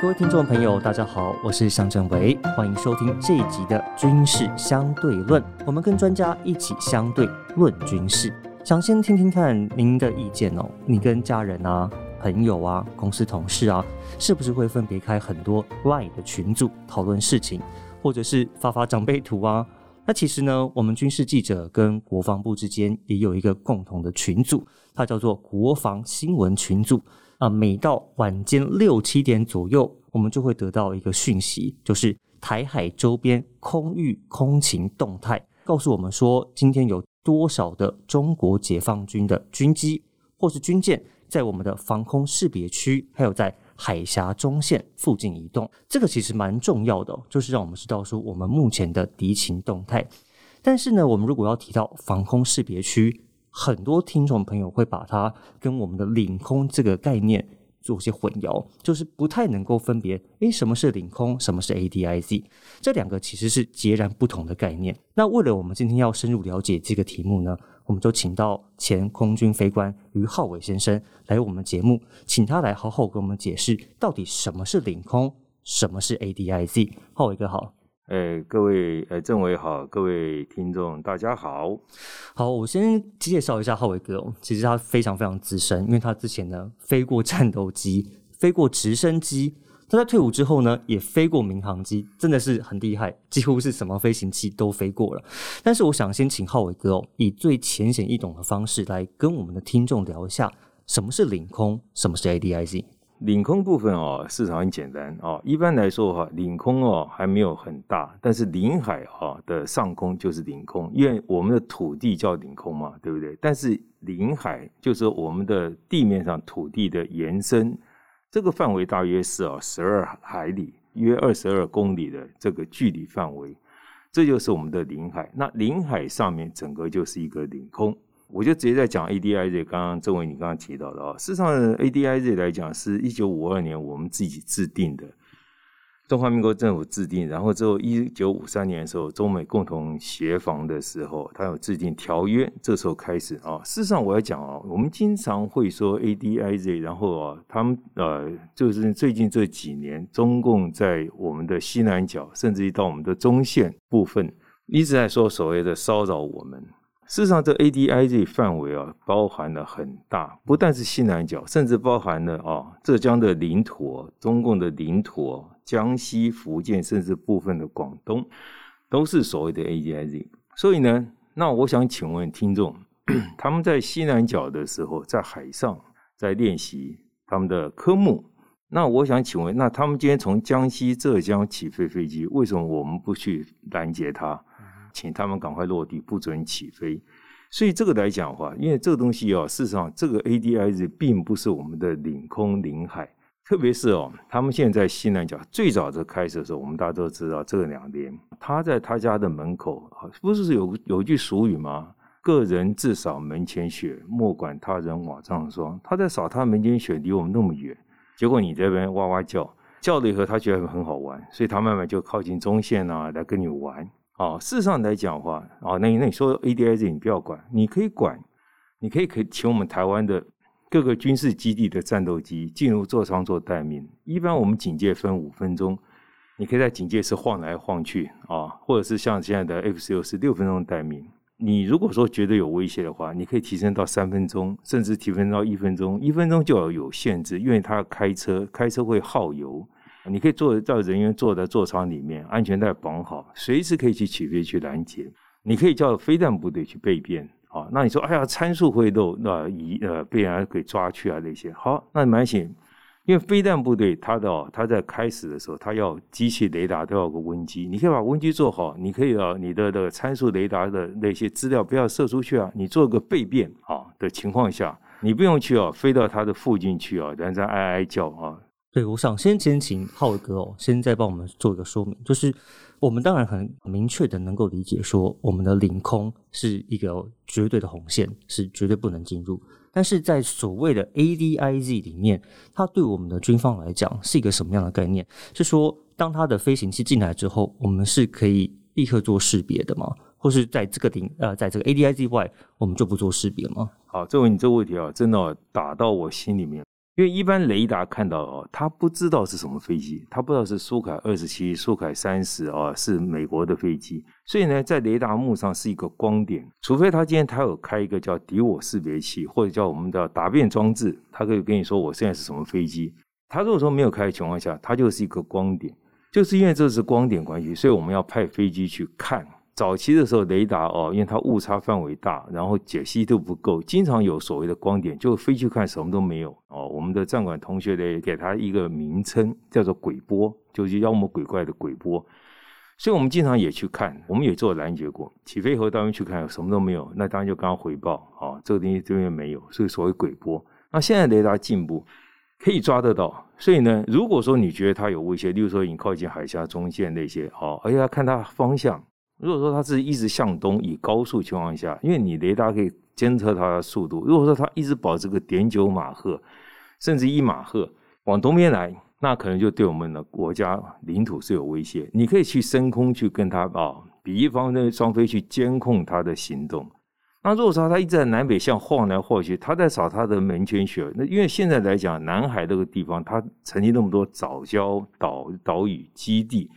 各位听众朋友，大家好，我是向正维，欢迎收听这一集的军事相对论。我们跟专家一起相对论军事，想先听听看您的意见哦。你跟家人啊、朋友啊、公司同事啊，是不是会分别开很多 Line 的群组讨论事情，或者是发发长辈图啊？那其实呢，我们军事记者跟国防部之间也有一个共同的群组，它叫做国防新闻群组。啊，每到晚间六七点左右，我们就会得到一个讯息，就是台海周边空域空情动态，告诉我们说今天有多少的中国解放军的军机或是军舰在我们的防空识别区，还有在海峡中线附近移动。这个其实蛮重要的，就是让我们知道说我们目前的敌情动态。但是呢，我们如果要提到防空识别区，很多听众朋友会把它跟我们的领空这个概念做些混淆，就是不太能够分别，诶，什么是领空，什么是 ADIZ，这两个其实是截然不同的概念。那为了我们今天要深入了解这个题目呢，我们就请到前空军飞官于浩伟先生来我们节目，请他来好好跟我们解释到底什么是领空，什么是 ADIZ。浩伟哥好。哎，各位，呃，政委好，各位听众，大家好。好，我先介绍一下浩伟哥哦。其实他非常非常资深，因为他之前呢飞过战斗机，飞过直升机。他在退伍之后呢，也飞过民航机，真的是很厉害，几乎是什么飞行器都飞过了。但是我想先请浩伟哥哦，以最浅显易懂的方式来跟我们的听众聊一下，什么是领空，什么是 ADIZ。领空部分哦，市场很简单哦。一般来说哈，领空哦还没有很大，但是领海哈的上空就是领空，因为我们的土地叫领空嘛，对不对？但是领海就是我们的地面上土地的延伸，这个范围大约是啊十二海里，约二十二公里的这个距离范围，这就是我们的领海。那领海上面整个就是一个领空。我就直接在讲 ADIZ，刚刚郑伟你刚刚提到的啊，事实上 ADIZ 来讲是一九五二年我们自己制定的，中华民国政府制定，然后之后一九五三年的时候，中美共同协防的时候，它有制定条约，这时候开始啊。事实上我要讲啊，我们经常会说 ADIZ，然后啊，他们呃，就是最近这几年，中共在我们的西南角，甚至于到我们的中线部分，一直在说所谓的骚扰我们。事实上，这 ADIZ 范围啊，包含了很大，不但是西南角，甚至包含了啊浙江的领土、中共的领土、江西、福建，甚至部分的广东，都是所谓的 ADIZ。所以呢，那我想请问听众，他们在西南角的时候，在海上在练习他们的科目，那我想请问，那他们今天从江西、浙江起飞飞机，为什么我们不去拦截它？请他们赶快落地，不准起飞。所以这个来讲的话，因为这个东西啊，事实上这个 ADIZ 并不是我们的领空领海，特别是哦，他们现在西南角最早的开始的时候，我们大家都知道，这两年他在他家的门口，不是有有句俗语吗？个人自扫门前雪，莫管他人瓦上霜。他在扫他门前雪，离我们那么远，结果你这边哇哇叫，叫了以后他觉得很好玩，所以他慢慢就靠近中线啊，来跟你玩。啊，事实上来讲的话，哦，那那你说 ADIZ 你不要管，你可以管，你可以可以请我们台湾的各个军事基地的战斗机进入座舱做待命。一般我们警戒分五分钟，你可以在警戒室晃来晃去啊，或者是像现在的 F 十六是六分钟待命。你如果说觉得有威胁的话，你可以提升到三分钟，甚至提升到一分钟。一分钟就要有限制，因为他开车，开车会耗油。你可以坐叫人员坐在座舱里面，安全带绑好，随时可以去起飞去拦截。你可以叫飞弹部队去备变啊。那你说，哎呀，参数会漏，那一呃被人家给抓去啊那些。好，那蛮行，因为飞弹部队它的它在开始的时候，它要机器雷达都要个温机，你可以把温机做好，你可以啊你的的参数雷达的那些资料不要射出去啊。你做个备变啊的情况下，你不用去啊飞到它的附近去啊，人家哀哀叫啊。对，我想先先请浩哥哦，先再帮我们做一个说明，就是我们当然很明确的能够理解说，我们的领空是一个绝对的红线，是绝对不能进入。但是在所谓的 ADIZ 里面，它对我们的军方来讲是一个什么样的概念？是说，当它的飞行器进来之后，我们是可以立刻做识别的吗？或是在这个顶呃，在这个 ADIZ 外，我们就不做识别吗？好，这位你这个问题啊，真的打到我心里面。因为一般雷达看到哦，他不知道是什么飞机，他不知道是苏凯二十七、苏凯三十啊，是美国的飞机，所以呢，在雷达幕上是一个光点，除非他今天他有开一个叫敌我识别器，或者叫我们的答辩装置，他可以跟你说我现在是什么飞机。他如果说没有开的情况下，它就是一个光点，就是因为这是光点关系，所以我们要派飞机去看。早期的时候，雷达哦，因为它误差范围大，然后解析度不够，经常有所谓的光点，就飞去看什么都没有哦。我们的站管同学呢，给他一个名称叫做“鬼波”，就是妖魔鬼怪的鬼波。所以我们经常也去看，我们也做拦截过。起飞后当然去看，什么都没有，那当然就刚刚回报啊，这个东西这边没有，所以所谓鬼波。那现在雷达进步，可以抓得到。所以呢，如果说你觉得它有威胁，例如说已经靠近海峡中线那些，哦，而且要看它方向。如果说它是一直向东，以高速情况下，因为你雷达可以监测它的速度。如果说它一直保持个点九马赫，甚至一马赫往东边来，那可能就对我们的国家领土是有威胁。你可以去升空去跟它啊，比一方的双飞去监控它的行动。那如果说它一直在南北向晃来晃去，它在找它的门前雪。那因为现在来讲，南海这个地方它曾经那么多早礁岛岛屿基地。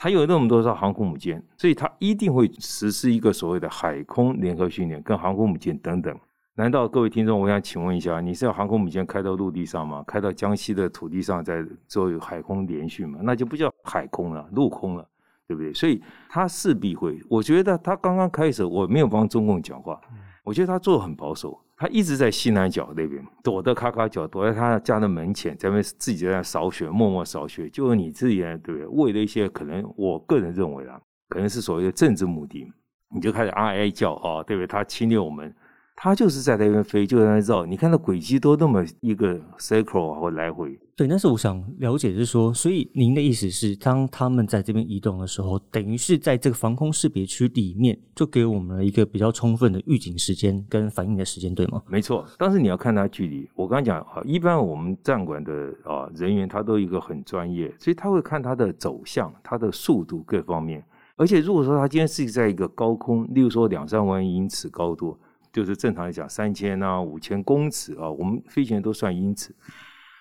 它有那么多艘航空母舰，所以它一定会实施一个所谓的海空联合训练，跟航空母舰等等。难道各位听众，我想请问一下，你是要航空母舰开到陆地上吗？开到江西的土地上再做海空联训吗？那就不叫海空了，陆空了，对不对？所以它势必会，我觉得他刚刚开始，我没有帮中共讲话，我觉得他做的很保守。他一直在西南角那边躲得咔咔角，躲在他家的门前，在那自己在那扫雪，默默扫雪。就是你自己对不对？为了一些可能，我个人认为啊，可能是所谓的政治目的，你就开始哀哀叫啊，对不对？他侵略我们。它就是在那边飞，就在那绕。你看它轨迹都那么一个 circle 或来回。对，但是我想了解是说，所以您的意思是，当他们在这边移动的时候，等于是在这个防空识别区里面，就给我们了一个比较充分的预警时间跟反应的时间，对吗？没错，但是你要看它距离。我刚刚讲啊，一般我们站管的啊人员，他都一个很专业，所以他会看它的走向、它的速度各方面。而且如果说它今天是在一个高空，例如说两三万英尺高度。就是正常来讲，三千啊、五千公尺啊，我们飞行员都算英尺。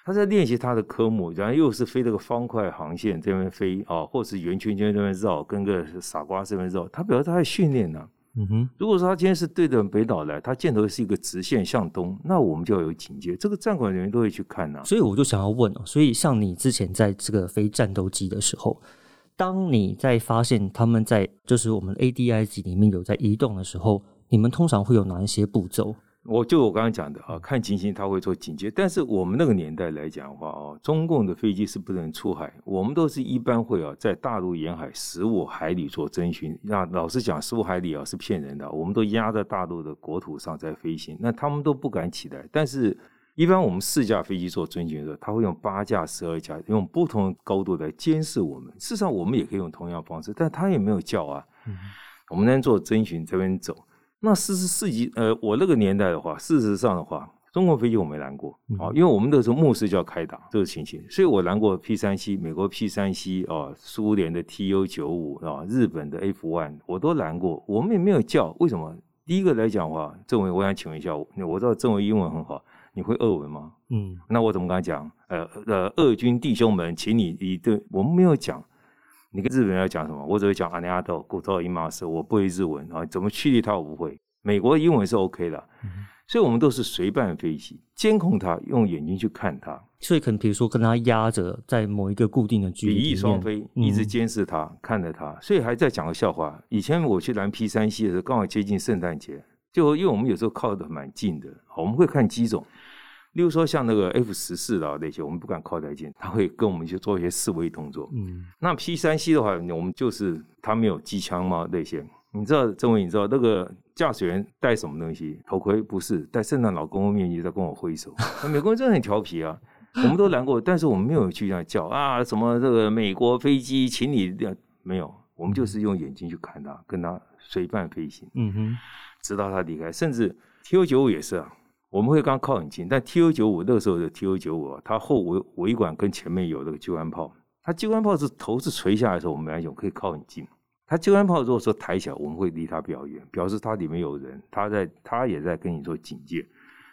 他在练习他的科目，然后又是飞这个方块航线这边飞啊，或是圆圈圈这边绕，跟个傻瓜这边绕。他表示他在训练呢。嗯哼。如果说他今天是对着北岛来，他箭头是一个直线向东，那我们就要有警戒。这个战管人员都会去看呢。所以我就想要问哦，所以像你之前在这个飞战斗机的时候，当你在发现他们在就是我们 ADI 级里面有在移动的时候。你们通常会有哪一些步骤？我就我刚刚讲的啊，看情形他会做警戒。但是我们那个年代来讲的话啊，中共的飞机是不能出海，我们都是一般会啊，在大陆沿海十五海里做侦巡。那老实讲，十五海里啊是骗人的，我们都压在大陆的国土上在飞行，那他们都不敢起来。但是，一般我们四架飞机做侦巡的时候，他会用八架、十二架，用不同的高度来监视我们。事实上，我们也可以用同样方式，但他也没有叫啊。我们能做侦巡这边走。那四十四级，呃，我那个年代的话，事实上的话，中国飞机我没拦过啊，因为我们那时候末世就要开打这个情形，所以我拦过 P 三 C，美国 P 三 C 啊，苏联的 TU 九五啊，日本的 F one 我都拦过，我们也没有叫，为什么？第一个来讲的话，政委，我想请问一下，我知道政委英文很好，你会俄文吗？嗯，那我怎么跟他讲？呃呃，俄军弟兄们，请你你对我们没有讲。你跟日本人要讲什么？我只会讲阿尼阿豆、古托伊马斯，我不会日文啊。怎么驱离他？我不会。美国英文是 OK 的，所以我们都是随伴飞行，监控他，用眼睛去看他。所以可能比如说跟他压着在某一个固定的距离，比翼双飞，一直监视他，看着他。所以还在讲个笑话。以前我去蓝 P 三 C 的时候，刚好接近圣诞节，就因为我们有时候靠的蛮近的，我们会看机种。例如说像那个 F 十四啊那些，我们不敢靠太近，他会跟我们去做一些示威动作。嗯，那 P 三 C 的话，我们就是他没有机枪嘛？那些你知道，郑伟，你知道那个驾驶员戴什么东西？头盔不是戴圣诞老公公面具在跟我挥手。美国人真的很调皮啊，我们都拦过，但是我们没有去这样叫啊，什么这个美国飞机，请你没有，我们就是用眼睛去看他，跟他随伴飞行。嗯哼，直到他离开，甚至 T O 九五也是啊。我们会刚靠很近，但 T O 九五那个时候的 T O 九五，它后尾尾管跟前面有那个机关炮，它机关炮是头是垂下来的时候，我们来讲可以靠很近。它机关炮如果说抬起来，我们会离它比较远，表示它里面有人，它在它也在跟你做警戒。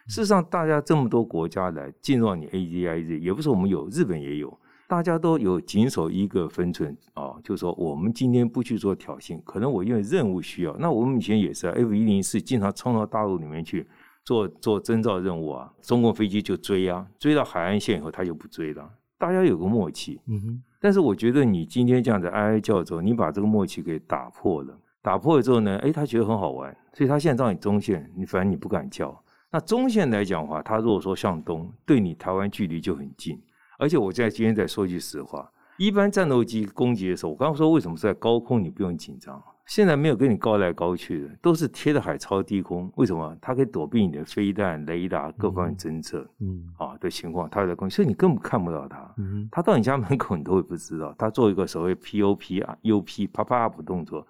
事实上，大家这么多国家来进入你 ADIZ，也不是我们有，日本也有，大家都有谨守一个分寸啊，就是说我们今天不去做挑衅，可能我因为任务需要，那我们以前也是 F 一零四经常冲到大陆里面去做做征兆任务啊，中共飞机就追啊，追到海岸线以后他就不追了，大家有个默契。嗯哼。但是我觉得你今天这样子哀哀叫之后，你把这个默契给打破了，打破了之后呢，哎，他觉得很好玩，所以他现在让你中线，你反正你不敢叫。那中线来讲的话，他如果说向东，对你台湾距离就很近。而且我在今天再说句实话，一般战斗机攻击的时候，我刚刚说为什么在高空你不用紧张，现在没有跟你高来高去的，都是贴着海超低空。为什么？它可以躲避你的飞弹、雷达各方面侦测，嗯啊的情况，它在攻，所以你根本看不到它。嗯，它到你家门口你都会不知道。它做一个所谓 POP 啊 UP 啪啪 up 动作。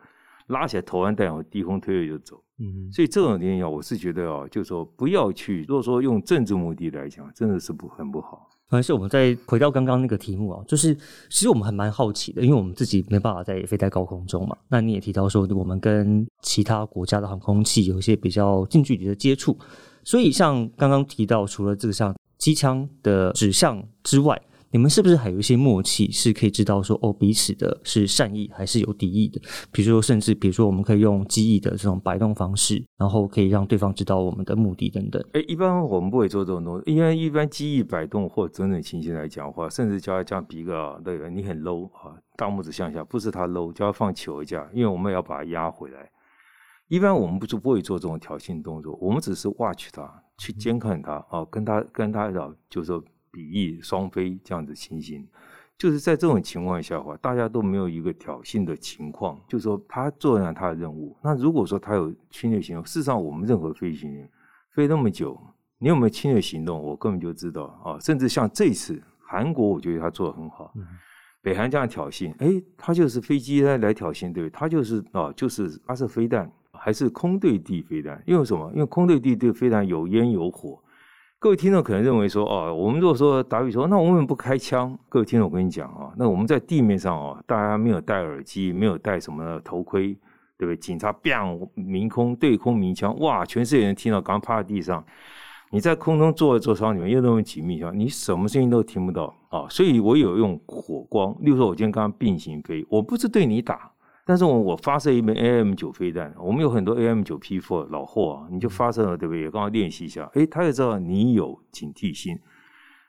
拉起来投完弹后低空推了就走，嗯，所以这种电影我是觉得哦，就是说不要去。如果说用政治目的来讲，真的是不很不好。可能是我们再回到刚刚那个题目啊，就是其实我们还蛮好奇的，因为我们自己没办法在飞在高空中嘛。那你也提到说，我们跟其他国家的航空器有一些比较近距离的接触，所以像刚刚提到，除了这个像机枪的指向之外。你们是不是还有一些默契，是可以知道说哦彼此的是善意还是有敌意的？比如说，甚至比如说，我们可以用记忆的这种摆动方式，然后可以让对方知道我们的目的等等。哎，一般我们不会做这种东西，因为一般记忆摆动或整整情形来讲话，甚至叫他这样比个那个你很 low 啊，大拇指向下，不是他 low，叫他放球一下，因为我们要把它压回来。一般我们不就不会做这种挑衅动作，我们只是 watch 他，去监看他啊，跟他跟他讲，就是说。比翼双飞这样子情形，就是在这种情况下话，大家都没有一个挑衅的情况，就是说他做完他的任务。那如果说他有侵略行动，事实上我们任何飞行员飞那么久，你有没有侵略行动，我根本就知道啊。甚至像这次韩国，我觉得他做的很好。北韩这样挑衅，哎，他就是飞机来来挑衅，对他就是啊，就是发射飞弹，还是空对地飞弹？因为什么？因为空对地对飞弹有烟有火。各位听众可能认为说，哦，我们如果说打比说，那我们不开枪？各位听众，我跟你讲啊，那我们在地面上哦，大家没有戴耳机，没有戴什么头盔，对不对？警察 bang 鸣空对空鸣枪，哇，全世界人听到，刚趴在地上。你在空中坐在座舱里面又那么紧密，你什么声音都听不到啊。所以我有用火光，例如说，我今天刚刚并行飞，我不是对你打。但是我我发射一枚 AM 九飞弹，我们有很多 AM 九 P four 老货啊，你就发射了，对不对？也刚好练习一下，哎，他也知道你有警惕心。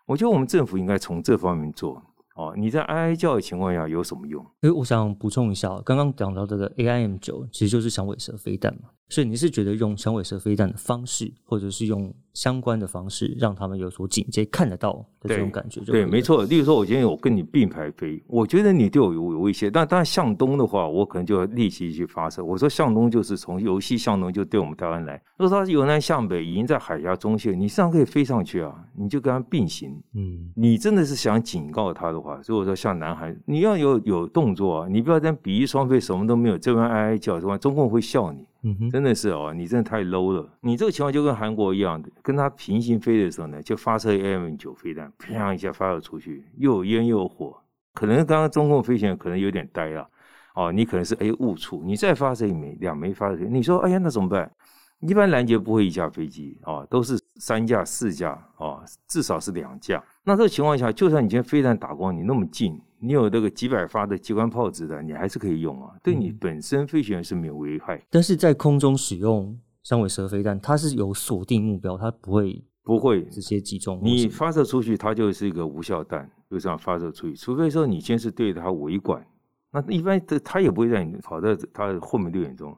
我觉得我们政府应该从这方面做哦。你在哀哀叫的情况下有什么用？哎，我想补充一下，刚刚讲到这个 AIM 九其实就是响尾蛇飞弹嘛，所以你是觉得用响尾蛇飞弹的方式，或者是用？相关的方式让他们有所警戒，看得到的这种感觉，对，没错。例如说，我今天我跟你并排飞，我觉得你对我有有威胁，但当然向东的话，我可能就要立即去发射。我说向东就是从游戏向东就对我们台湾来。如果他由南向北已经在海峡中线，你实际上可以飞上去啊，你就跟他并行。嗯，你真的是想警告他的话，如果说像南海，你要有有动作啊，你不要在比翼双飞，什么都没有，这边哀哀叫，是吧？中共会笑你。真的是哦，你真的太 low 了。你这个情况就跟韩国一样的，跟他平行飞的时候呢，就发射 AM 九飞弹，啪一下发射出去，又有烟又有火。可能刚刚中共飞行员可能有点呆了，哦，你可能是哎误触，你再发射一枚、两枚发射，你说哎呀那怎么办？一般拦截不会一架飞机啊，都是三架、四架啊，至少是两架。那这个情况下，就算你今天飞弹打光你那么近。你有那个几百发的机关炮子弹，你还是可以用啊，对你本身飞行员是没有危害。但是在空中使用三尾蛇飞弹，它是有锁定目标，它不会不会直接击中。你发射出去，它就是一个无效弹，就这样发射出去。除非说你先是对它围管，那一般的它也不会让你跑在它后面六点钟。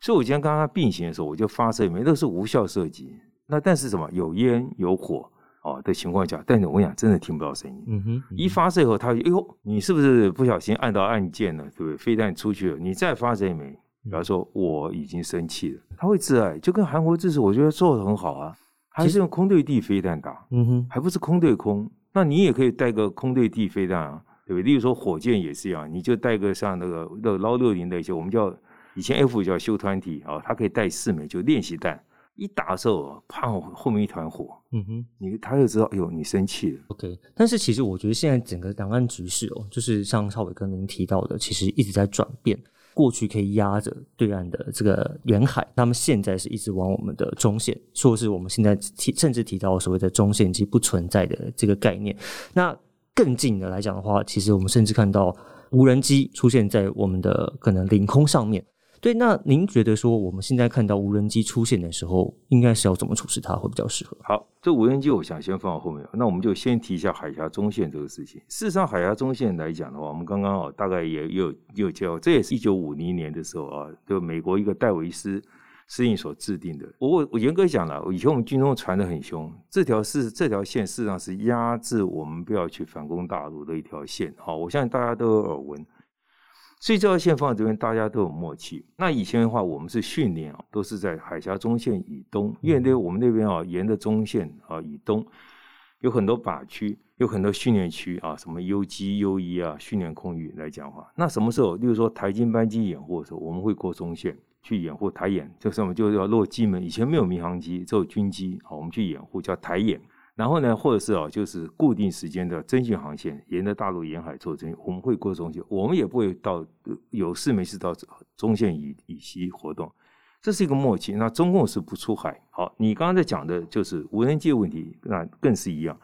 所以我今天刚刚并行的时候，我就发射一枚，都是无效射击。那但是什么？有烟有火。哦的情况下，但是我跟你讲，真的听不到声音。嗯哼，一发射以后，他哎呦，你是不是不小心按到按键了？对不对？飞弹出去了，你再发射一枚，比方说我已经生气了，他会自爱，就跟韩国这次我觉得做的很好啊，还是用空对地飞弹打，嗯哼，还不是空对空，那你也可以带个空对地飞弹啊，对不对？例如说火箭也是一样，你就带个像那个那捞六零的一些，我们叫以前 F 叫修团体啊，它可以带四枚，就练习弹。一打的时候，啪，后面一团火，嗯哼，你他就知道，哎呦，你生气了。OK，但是其实我觉得现在整个两岸局势哦，就是像邵伟跟您提到的，其实一直在转变。过去可以压着对岸的这个沿海，他们现在是一直往我们的中线，说是我们现在提甚至提到所谓的中线及不存在的这个概念。那更近的来讲的话，其实我们甚至看到无人机出现在我们的可能领空上面。对，那您觉得说我们现在看到无人机出现的时候，应该是要怎么处置它会比较适合？好，这无人机我想先放到后面，那我们就先提一下海峡中线这个事情。事实上，海峡中线来讲的话，我们刚刚哦大概也有有教，这也是一九五零年的时候啊，就美国一个戴维斯司令所制定的。我我严格讲了，以前我们军中传的很凶，这条是这条线事实上是压制我们不要去反攻大陆的一条线。好，我相信大家都有耳闻。所以这条线放在这边，大家都有默契。那以前的话，我们是训练啊，都是在海峡中线以东，因为那我们那边啊，沿着中线啊以东，有很多靶区，有很多训练区啊，什么 U G U 一啊，训练空域来讲话。那什么时候，例如说台金班机掩护的时候，我们会过中线去掩护台演，就什么就要落机门。以前没有民航机，只有军机啊，我们去掩护叫台演。然后呢，或者是哦，就是固定时间的征信航线，沿着大陆沿海做征信，我们会过中线，我们也不会到有事没事到中线以以西活动，这是一个默契。那中共是不出海。好，你刚刚在讲的就是无人机问题，那更是一样。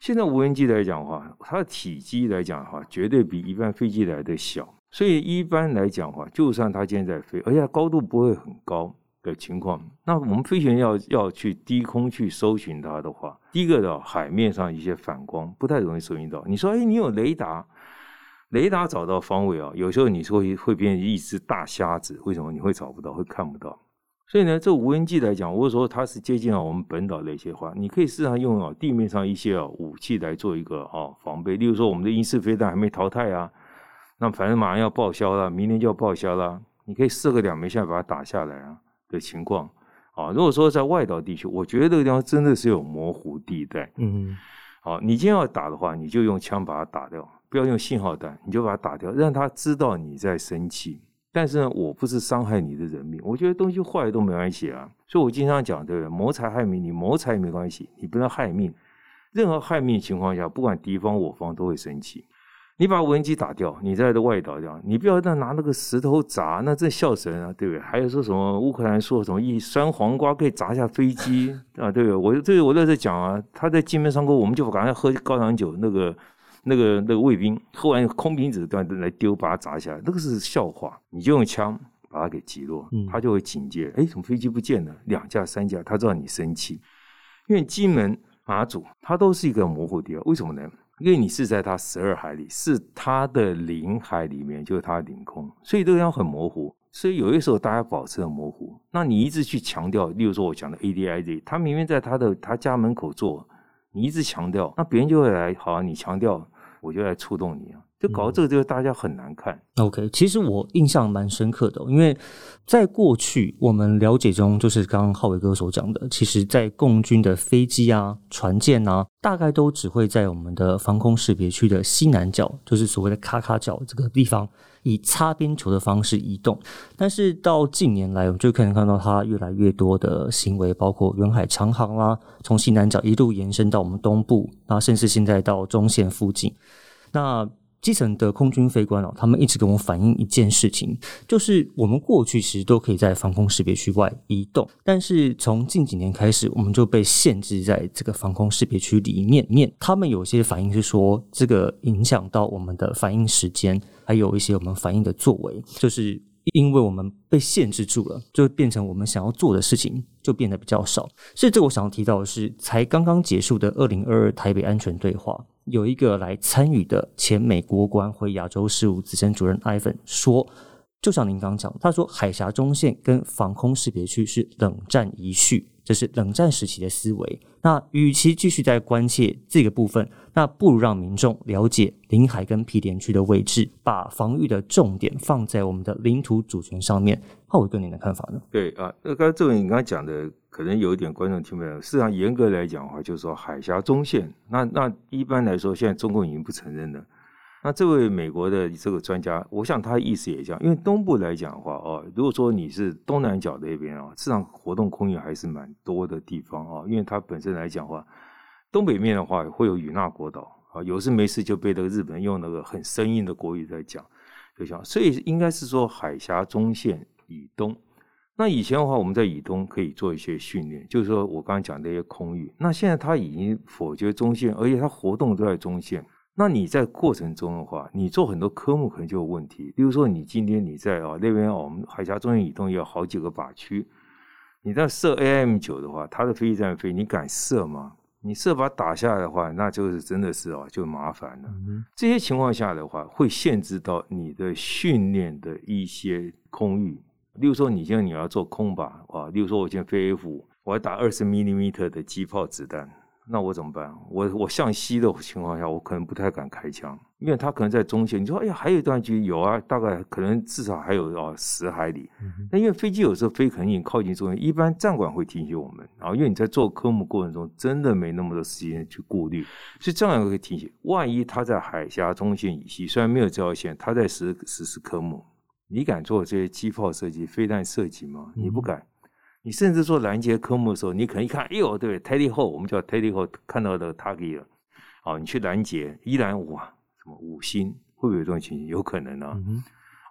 现在无人机来讲的话，它的体积来讲的话，绝对比一般飞机来的小，所以一般来讲的话，就算它现在在飞，而且高度不会很高。的情况，那我们飞行员要要去低空去搜寻它的话，第一个的海面上一些反光不太容易搜寻到。你说，哎，你有雷达，雷达找到方位啊，有时候你说会变成一只大瞎子，为什么你会找不到，会看不到？所以呢，这无人机来讲，我说它是接近了我们本岛的一些话，你可以试上用啊地面上一些啊武器来做一个啊防备，例如说我们的英式飞弹还没淘汰啊，那反正马上要报销了，明年就要报销了，你可以射个两枚下把它打下来啊。的情况啊，如果说在外岛地区，我觉得这个地方真的是有模糊地带。嗯，好，你今天要打的话，你就用枪把它打掉，不要用信号弹，你就把它打掉，让他知道你在生气。但是呢，我不是伤害你的人命，我觉得东西坏都没关系啊。所以我经常讲，对不对？谋财害命，你谋财没关系，你不能害命。任何害命情况下，不管敌方我方都会生气。你把无人机打掉，你在这外岛这样，你不要再拿那个石头砸，那真笑死人啊，对不对？还有说什么乌克兰说什么一酸黄瓜可以砸下飞机啊，对不对？我这个我在这讲啊，他在金门上空，我们就赶快喝高粱酒，那个那个那个卫兵喝完空瓶子都来丢，把它砸下来，那个是笑话。你就用枪把它给击落，他就会警戒，哎，怎么飞机不见了？两架三架，他知道你生气，因为金门马祖它都是一个模糊地带，为什么呢？因为你是在他十二海里，是他的领海里面，就是他的领空，所以这个要很模糊。所以有些时候大家保持很模糊，那你一直去强调，例如说我讲的 ADIZ，他明明在他的他家门口做，你一直强调，那别人就会来，好，你强调，我就来触动你啊。就搞到这个，就大家很难看。OK，其实我印象蛮深刻的，因为在过去我们了解中，就是刚刚浩伟哥所讲的，其实，在共军的飞机啊、船舰啊，大概都只会在我们的防空识别区的西南角，就是所谓的卡卡角这个地方，以擦边球的方式移动。但是到近年来，我们就可以看到它越来越多的行为，包括远海长航啦，从西南角一路延伸到我们东部，然后甚至现在到中线附近，那。基层的空军飞官哦，他们一直跟我反映一件事情，就是我们过去其实都可以在防空识别区外移动，但是从近几年开始，我们就被限制在这个防空识别区里面。面他们有些反应是说，这个影响到我们的反应时间，还有一些我们反应的作为，就是因为我们被限制住了，就变成我们想要做的事情就变得比较少。所以，这我想要提到的是，才刚刚结束的二零二二台北安全对话。有一个来参与的前美国官回亚洲事务资深主任艾芬说：“就像您刚讲，他说海峡中线跟防空识别区是冷战遗绪，这是冷战时期的思维。那与其继续在关切这个部分，那不如让民众了解领海跟毗连区的位置，把防御的重点放在我们的领土主权上面。”浩伟哥，您的看法呢？对啊，那刚才这位你刚刚讲的。可能有一点观众听不懂。事实上，严格来讲的话，就是说海峡中线。那那一般来说，现在中共已经不承认了。那这位美国的这个专家，我想他的意思也这样。因为东部来讲的话，哦，如果说你是东南角那边啊，市场活动空域还是蛮多的地方啊。因为它本身来讲的话，东北面的话会有与那国岛啊，有事没事就被那个日本用那个很生硬的国语在讲。对象，所以应该是说海峡中线以东。那以前的话，我们在以东可以做一些训练，就是说我刚刚讲那些空域。那现在它已经否决中线，而且它活动都在中线。那你在过程中的话，你做很多科目可能就有问题。比如说，你今天你在啊那边哦，我们海峡中心以东有好几个靶区，你在射 AIM 九的话，它的飞机在飞，你敢射吗？你射靶打下来的话，那就是真的是哦，就麻烦了。这些情况下的话，会限制到你的训练的一些空域。例如说，你现在你要做空靶啊，例如说，我现在飞 F 五，我要打二十 m m 的机炮子弹，那我怎么办？我我向西的情况下，我可能不太敢开枪，因为他可能在中线。你说，哎呀，还有一段距离，有啊，大概可能至少还有啊十海里。那因为飞机有时候飞可能已经靠近中线，一般战管会提醒我们，然后因为你在做科目过程中，真的没那么多时间去顾虑，所以这样会提醒，万一他在海峡中线以西，虽然没有这条线，他在实实施科目。你敢做这些机炮设计、飞弹设计吗？你不敢。你甚至做拦截科目的时候，你可能一看，哎呦，对 t e d d y 后，我们叫 t e d d y 后看到的 target 了。哦，你去拦截，依然哇，什么五星，会不会有这种情形？有可能呢。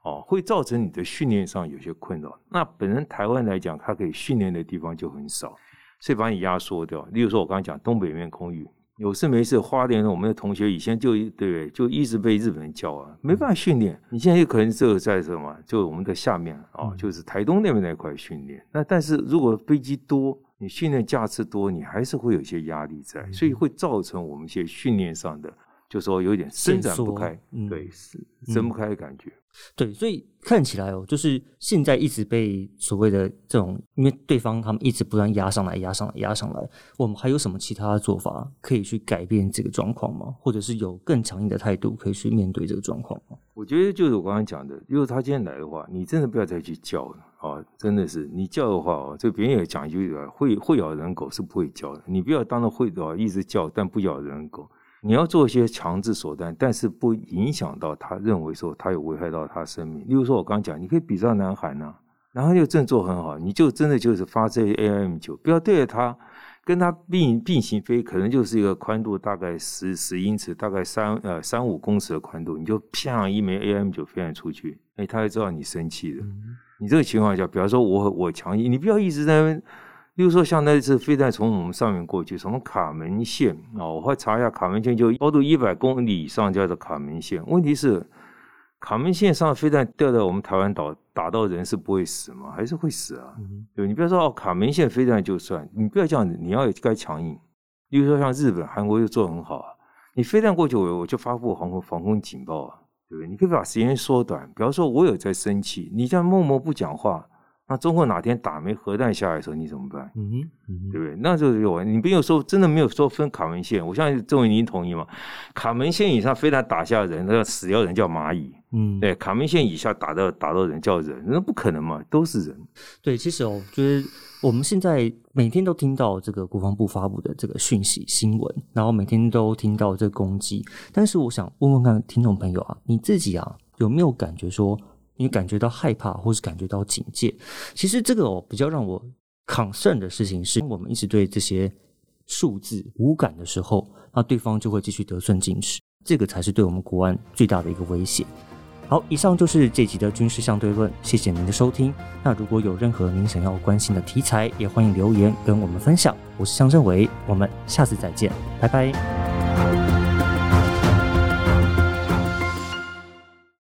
哦，会造成你的训练上有些困扰。那本身台湾来讲，它可以训练的地方就很少，所以把你压缩掉。例如说，我刚刚讲东北面空域。有事没事，花莲我们的同学以前就对，就一直被日本人教啊，没办法训练。你现在有可能这个在什么？就我们的下面啊，就是台东那边那块训练。那但是如果飞机多，你训练架次多，你还是会有一些压力在，所以会造成我们一些训练上的，就说有点伸展不开，对，是伸不开的感觉。对，所以看起来哦，就是现在一直被所谓的这种，因为对方他们一直不断压上来、压上来、压上来，我们还有什么其他做法可以去改变这个状况吗？或者是有更强硬的态度可以去面对这个状况吗？我觉得就是我刚刚讲的，如果他今天来的话，你真的不要再去叫了啊！真的是你叫的话哦，这别人也讲一句会会咬人狗是不会叫的，你不要当着会的一直叫，但不咬人狗。你要做一些强制手段，但是不影响到他认为说他有危害到他生命。例如说，我刚讲，你可以比照南韩呐，南韩就振作很好，你就真的就是发这 AIM 九，不要对着它，跟它并并行飞，可能就是一个宽度大概十十英尺，大概三呃三五公尺的宽度，你就啪一枚 AIM 九飞出去，哎，他会知道你生气的。你这个情况下，比方说我我强硬，你不要一直在那。例如说，像那次飞弹从我们上面过去，什么卡门线啊？我会查一下，卡门线就高度一百公里以上叫做卡门线。问题是，卡门线上飞弹掉到我们台湾岛，打到人是不会死吗？还是会死啊？对，你不要说哦，卡门线飞弹就算，你不要这样子，你要该强硬。例如说，像日本、韩国又做很好啊，你飞弹过去，我我就发布航空防空警报啊，对不对？你可以把时间缩短，比方说我有在生气，你这样默默不讲话。那中国哪天打枚核弹下来的时候，你怎么办？嗯哼，对不对？那就是有你没有说真的没有说分卡门线，我相信周伟您同意吗？卡门线以上飞弹打下人，那死掉人叫蚂蚁。嗯，对，卡门线以下打到打到人叫人，那不可能嘛，都是人。对，其实哦，就是我们现在每天都听到这个国防部发布的这个讯息新闻，然后每天都听到这攻击，但是我想问问看听众朋友啊，你自己啊有没有感觉说？你感觉到害怕，或是感觉到警戒，其实这个哦比较让我 concern 的事情是，我们一直对这些数字无感的时候，那对方就会继续得寸进尺，这个才是对我们国安最大的一个威胁。好，以上就是这集的军事相对论，谢谢您的收听。那如果有任何您想要关心的题材，也欢迎留言跟我们分享。我是向正伟，我们下次再见，拜拜。